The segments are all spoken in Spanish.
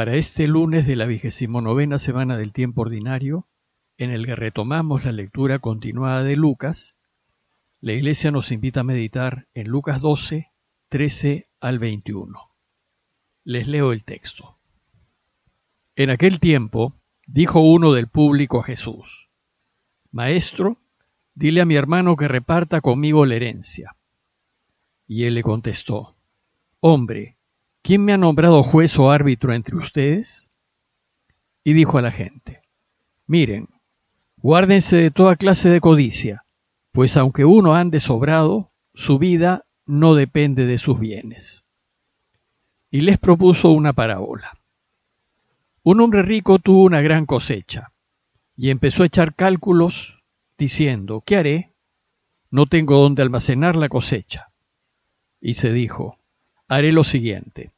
Para este lunes de la vigésimo novena semana del tiempo ordinario, en el que retomamos la lectura continuada de Lucas, la Iglesia nos invita a meditar en Lucas 12, 13 al 21. Les leo el texto. En aquel tiempo dijo uno del público a Jesús, Maestro, dile a mi hermano que reparta conmigo la herencia. Y él le contestó, Hombre, ¿quién me ha nombrado juez o árbitro entre ustedes? Y dijo a la gente, Miren, guárdense de toda clase de codicia, pues aunque uno ande sobrado, su vida no depende de sus bienes. Y les propuso una parábola. Un hombre rico tuvo una gran cosecha, y empezó a echar cálculos, diciendo, ¿qué haré? No tengo dónde almacenar la cosecha. Y se dijo, haré lo siguiente,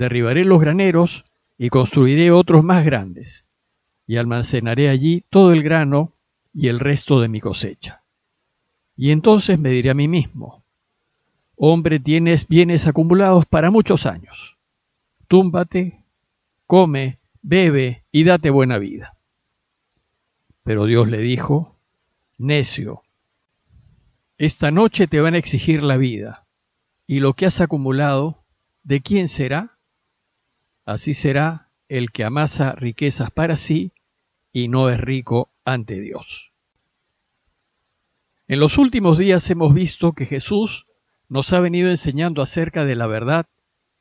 derribaré los graneros y construiré otros más grandes, y almacenaré allí todo el grano y el resto de mi cosecha. Y entonces me diré a mí mismo, hombre, tienes bienes acumulados para muchos años. Túmbate, come, bebe y date buena vida. Pero Dios le dijo, necio, esta noche te van a exigir la vida y lo que has acumulado, ¿de quién será? Así será el que amasa riquezas para sí y no es rico ante Dios. En los últimos días hemos visto que Jesús nos ha venido enseñando acerca de la verdad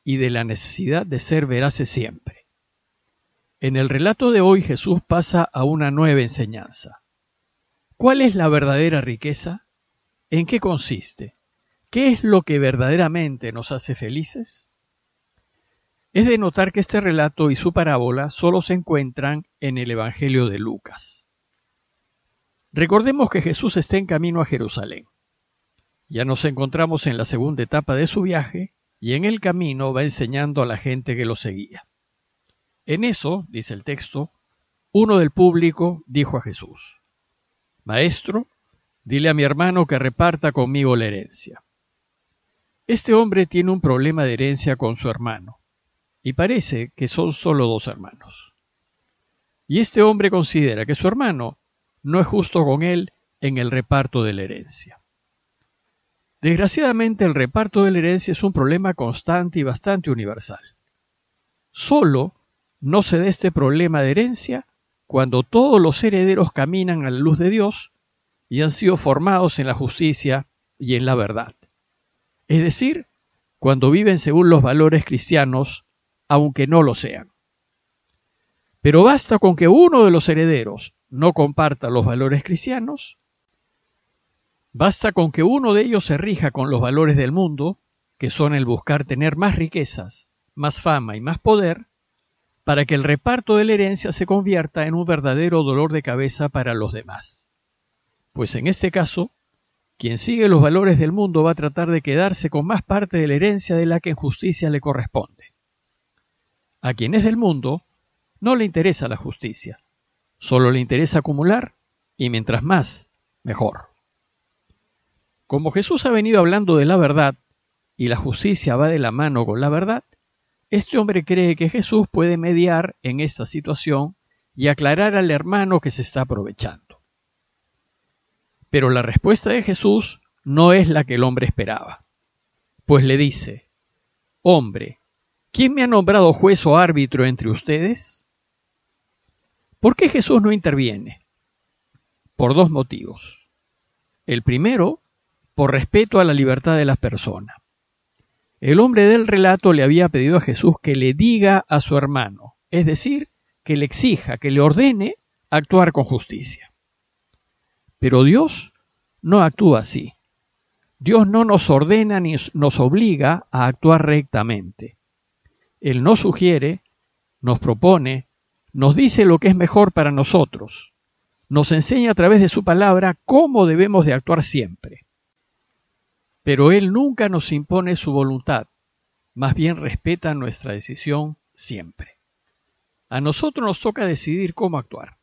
y de la necesidad de ser veraces siempre. En el relato de hoy Jesús pasa a una nueva enseñanza. ¿Cuál es la verdadera riqueza? ¿En qué consiste? ¿Qué es lo que verdaderamente nos hace felices? Es de notar que este relato y su parábola solo se encuentran en el Evangelio de Lucas. Recordemos que Jesús está en camino a Jerusalén. Ya nos encontramos en la segunda etapa de su viaje y en el camino va enseñando a la gente que lo seguía. En eso, dice el texto, uno del público dijo a Jesús, Maestro, dile a mi hermano que reparta conmigo la herencia. Este hombre tiene un problema de herencia con su hermano, y parece que son solo dos hermanos. Y este hombre considera que su hermano no es justo con él en el reparto de la herencia. Desgraciadamente el reparto de la herencia es un problema constante y bastante universal. Solo no se da este problema de herencia cuando todos los herederos caminan a la luz de Dios y han sido formados en la justicia y en la verdad es decir, cuando viven según los valores cristianos, aunque no lo sean. Pero basta con que uno de los herederos no comparta los valores cristianos, basta con que uno de ellos se rija con los valores del mundo, que son el buscar tener más riquezas, más fama y más poder, para que el reparto de la herencia se convierta en un verdadero dolor de cabeza para los demás. Pues en este caso, quien sigue los valores del mundo va a tratar de quedarse con más parte de la herencia de la que en justicia le corresponde. A quien es del mundo, no le interesa la justicia, solo le interesa acumular y mientras más, mejor. Como Jesús ha venido hablando de la verdad y la justicia va de la mano con la verdad, este hombre cree que Jesús puede mediar en esta situación y aclarar al hermano que se está aprovechando. Pero la respuesta de Jesús no es la que el hombre esperaba, pues le dice, Hombre, ¿quién me ha nombrado juez o árbitro entre ustedes? ¿Por qué Jesús no interviene? Por dos motivos. El primero, por respeto a la libertad de las personas. El hombre del relato le había pedido a Jesús que le diga a su hermano, es decir, que le exija, que le ordene actuar con justicia. Pero Dios no actúa así. Dios no nos ordena ni nos obliga a actuar rectamente. Él nos sugiere, nos propone, nos dice lo que es mejor para nosotros, nos enseña a través de su palabra cómo debemos de actuar siempre. Pero Él nunca nos impone su voluntad, más bien respeta nuestra decisión siempre. A nosotros nos toca decidir cómo actuar.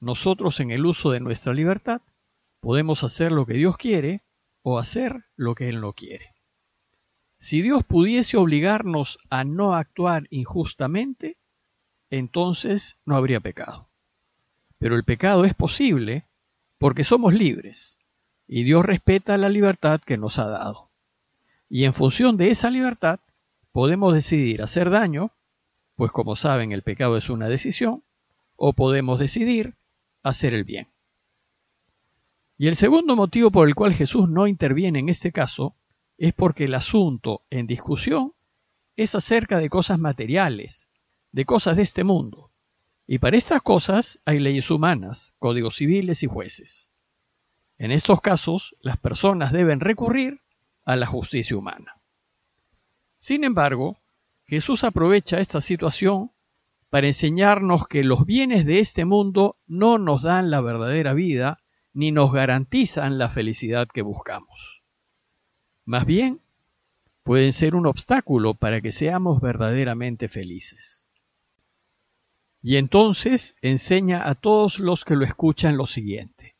Nosotros en el uso de nuestra libertad podemos hacer lo que Dios quiere o hacer lo que Él no quiere. Si Dios pudiese obligarnos a no actuar injustamente, entonces no habría pecado. Pero el pecado es posible porque somos libres y Dios respeta la libertad que nos ha dado. Y en función de esa libertad podemos decidir hacer daño, pues como saben el pecado es una decisión, o podemos decidir hacer el bien. Y el segundo motivo por el cual Jesús no interviene en este caso es porque el asunto en discusión es acerca de cosas materiales, de cosas de este mundo. Y para estas cosas hay leyes humanas, códigos civiles y jueces. En estos casos, las personas deben recurrir a la justicia humana. Sin embargo, Jesús aprovecha esta situación para enseñarnos que los bienes de este mundo no nos dan la verdadera vida ni nos garantizan la felicidad que buscamos. Más bien, pueden ser un obstáculo para que seamos verdaderamente felices. Y entonces enseña a todos los que lo escuchan lo siguiente.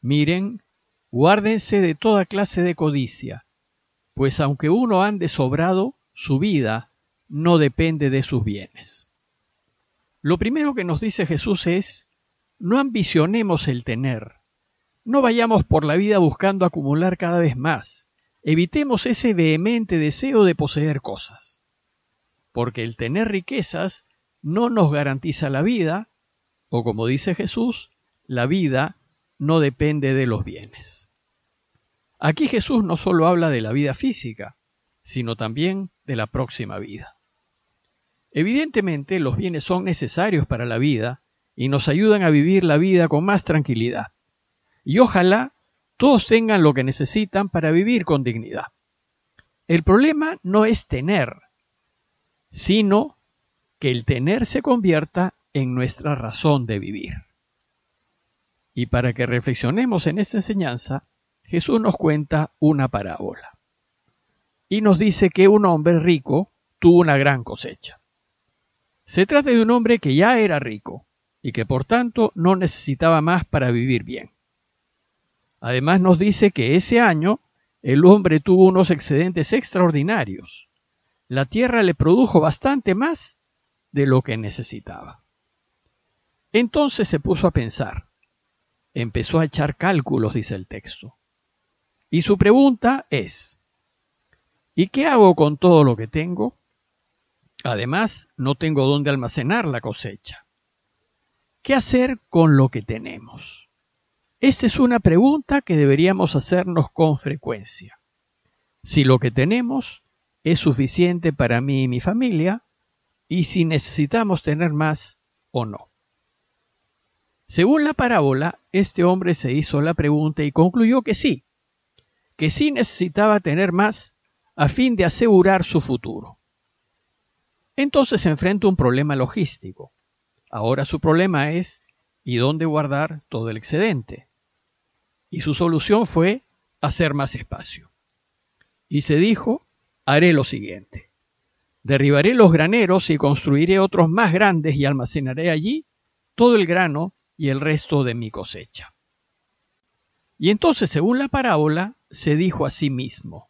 Miren, guárdense de toda clase de codicia, pues aunque uno ande sobrado, su vida no depende de sus bienes. Lo primero que nos dice Jesús es, no ambicionemos el tener, no vayamos por la vida buscando acumular cada vez más, evitemos ese vehemente deseo de poseer cosas, porque el tener riquezas no nos garantiza la vida, o como dice Jesús, la vida no depende de los bienes. Aquí Jesús no solo habla de la vida física, sino también de la próxima vida. Evidentemente los bienes son necesarios para la vida y nos ayudan a vivir la vida con más tranquilidad. Y ojalá todos tengan lo que necesitan para vivir con dignidad. El problema no es tener, sino que el tener se convierta en nuestra razón de vivir. Y para que reflexionemos en esta enseñanza, Jesús nos cuenta una parábola. Y nos dice que un hombre rico tuvo una gran cosecha. Se trata de un hombre que ya era rico y que por tanto no necesitaba más para vivir bien. Además nos dice que ese año el hombre tuvo unos excedentes extraordinarios. La tierra le produjo bastante más de lo que necesitaba. Entonces se puso a pensar. Empezó a echar cálculos, dice el texto. Y su pregunta es, ¿y qué hago con todo lo que tengo? Además, no tengo dónde almacenar la cosecha. ¿Qué hacer con lo que tenemos? Esta es una pregunta que deberíamos hacernos con frecuencia. Si lo que tenemos es suficiente para mí y mi familia, y si necesitamos tener más o no. Según la parábola, este hombre se hizo la pregunta y concluyó que sí, que sí necesitaba tener más a fin de asegurar su futuro. Entonces se enfrenta un problema logístico. Ahora su problema es ¿y dónde guardar todo el excedente? Y su solución fue hacer más espacio. Y se dijo, haré lo siguiente. Derribaré los graneros y construiré otros más grandes y almacenaré allí todo el grano y el resto de mi cosecha. Y entonces, según la parábola, se dijo a sí mismo.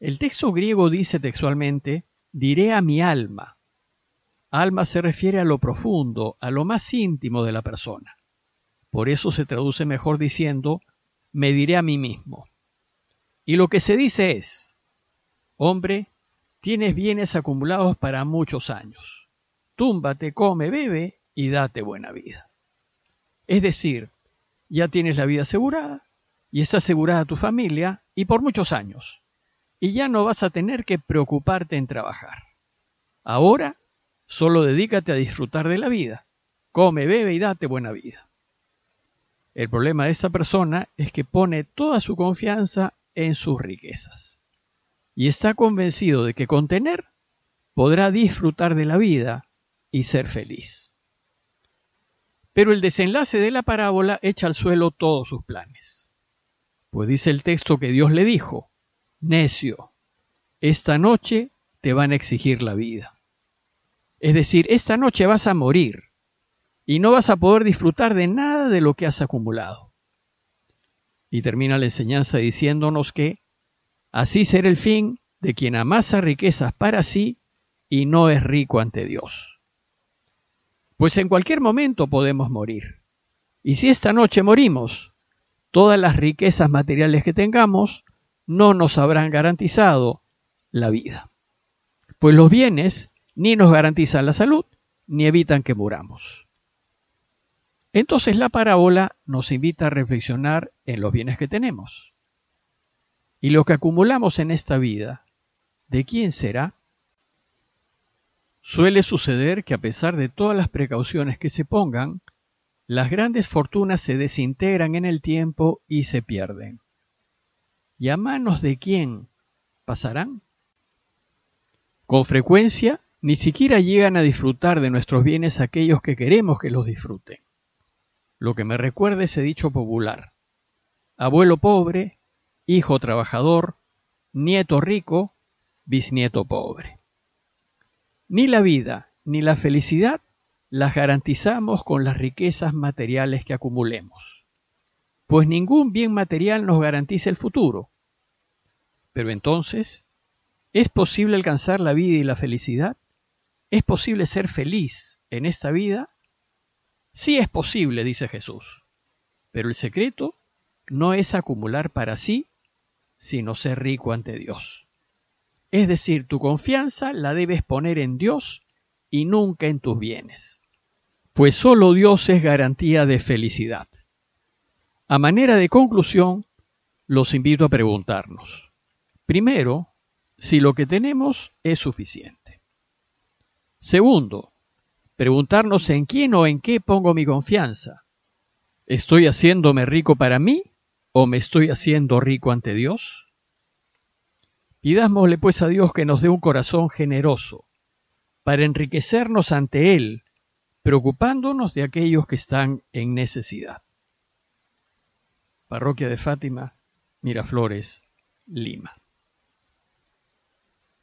El texto griego dice textualmente, diré a mi alma. Alma se refiere a lo profundo, a lo más íntimo de la persona. Por eso se traduce mejor diciendo, me diré a mí mismo. Y lo que se dice es, hombre, Tienes bienes acumulados para muchos años. Túmbate, come, bebe y date buena vida. Es decir, ya tienes la vida asegurada y está asegurada tu familia y por muchos años. Y ya no vas a tener que preocuparte en trabajar. Ahora solo dedícate a disfrutar de la vida. Come, bebe y date buena vida. El problema de esta persona es que pone toda su confianza en sus riquezas y está convencido de que con tener podrá disfrutar de la vida y ser feliz. Pero el desenlace de la parábola echa al suelo todos sus planes. Pues dice el texto que Dios le dijo, necio, esta noche te van a exigir la vida. Es decir, esta noche vas a morir y no vas a poder disfrutar de nada de lo que has acumulado. Y termina la enseñanza diciéndonos que Así será el fin de quien amasa riquezas para sí y no es rico ante Dios. Pues en cualquier momento podemos morir. Y si esta noche morimos, todas las riquezas materiales que tengamos no nos habrán garantizado la vida. Pues los bienes ni nos garantizan la salud, ni evitan que muramos. Entonces la parábola nos invita a reflexionar en los bienes que tenemos. Y lo que acumulamos en esta vida, ¿de quién será? Suele suceder que a pesar de todas las precauciones que se pongan, las grandes fortunas se desintegran en el tiempo y se pierden. ¿Y a manos de quién pasarán? Con frecuencia, ni siquiera llegan a disfrutar de nuestros bienes aquellos que queremos que los disfruten. Lo que me recuerda ese dicho popular. Abuelo pobre, hijo trabajador, nieto rico, bisnieto pobre. Ni la vida ni la felicidad las garantizamos con las riquezas materiales que acumulemos, pues ningún bien material nos garantiza el futuro. Pero entonces, ¿es posible alcanzar la vida y la felicidad? ¿Es posible ser feliz en esta vida? Sí es posible, dice Jesús, pero el secreto no es acumular para sí, sino ser rico ante Dios. Es decir, tu confianza la debes poner en Dios y nunca en tus bienes, pues solo Dios es garantía de felicidad. A manera de conclusión, los invito a preguntarnos, primero, si lo que tenemos es suficiente. Segundo, preguntarnos en quién o en qué pongo mi confianza. ¿Estoy haciéndome rico para mí o me estoy haciendo rico ante Dios? Pidámosle pues a Dios que nos dé un corazón generoso, para enriquecernos ante Él, preocupándonos de aquellos que están en necesidad. Parroquia de Fátima, Miraflores, Lima.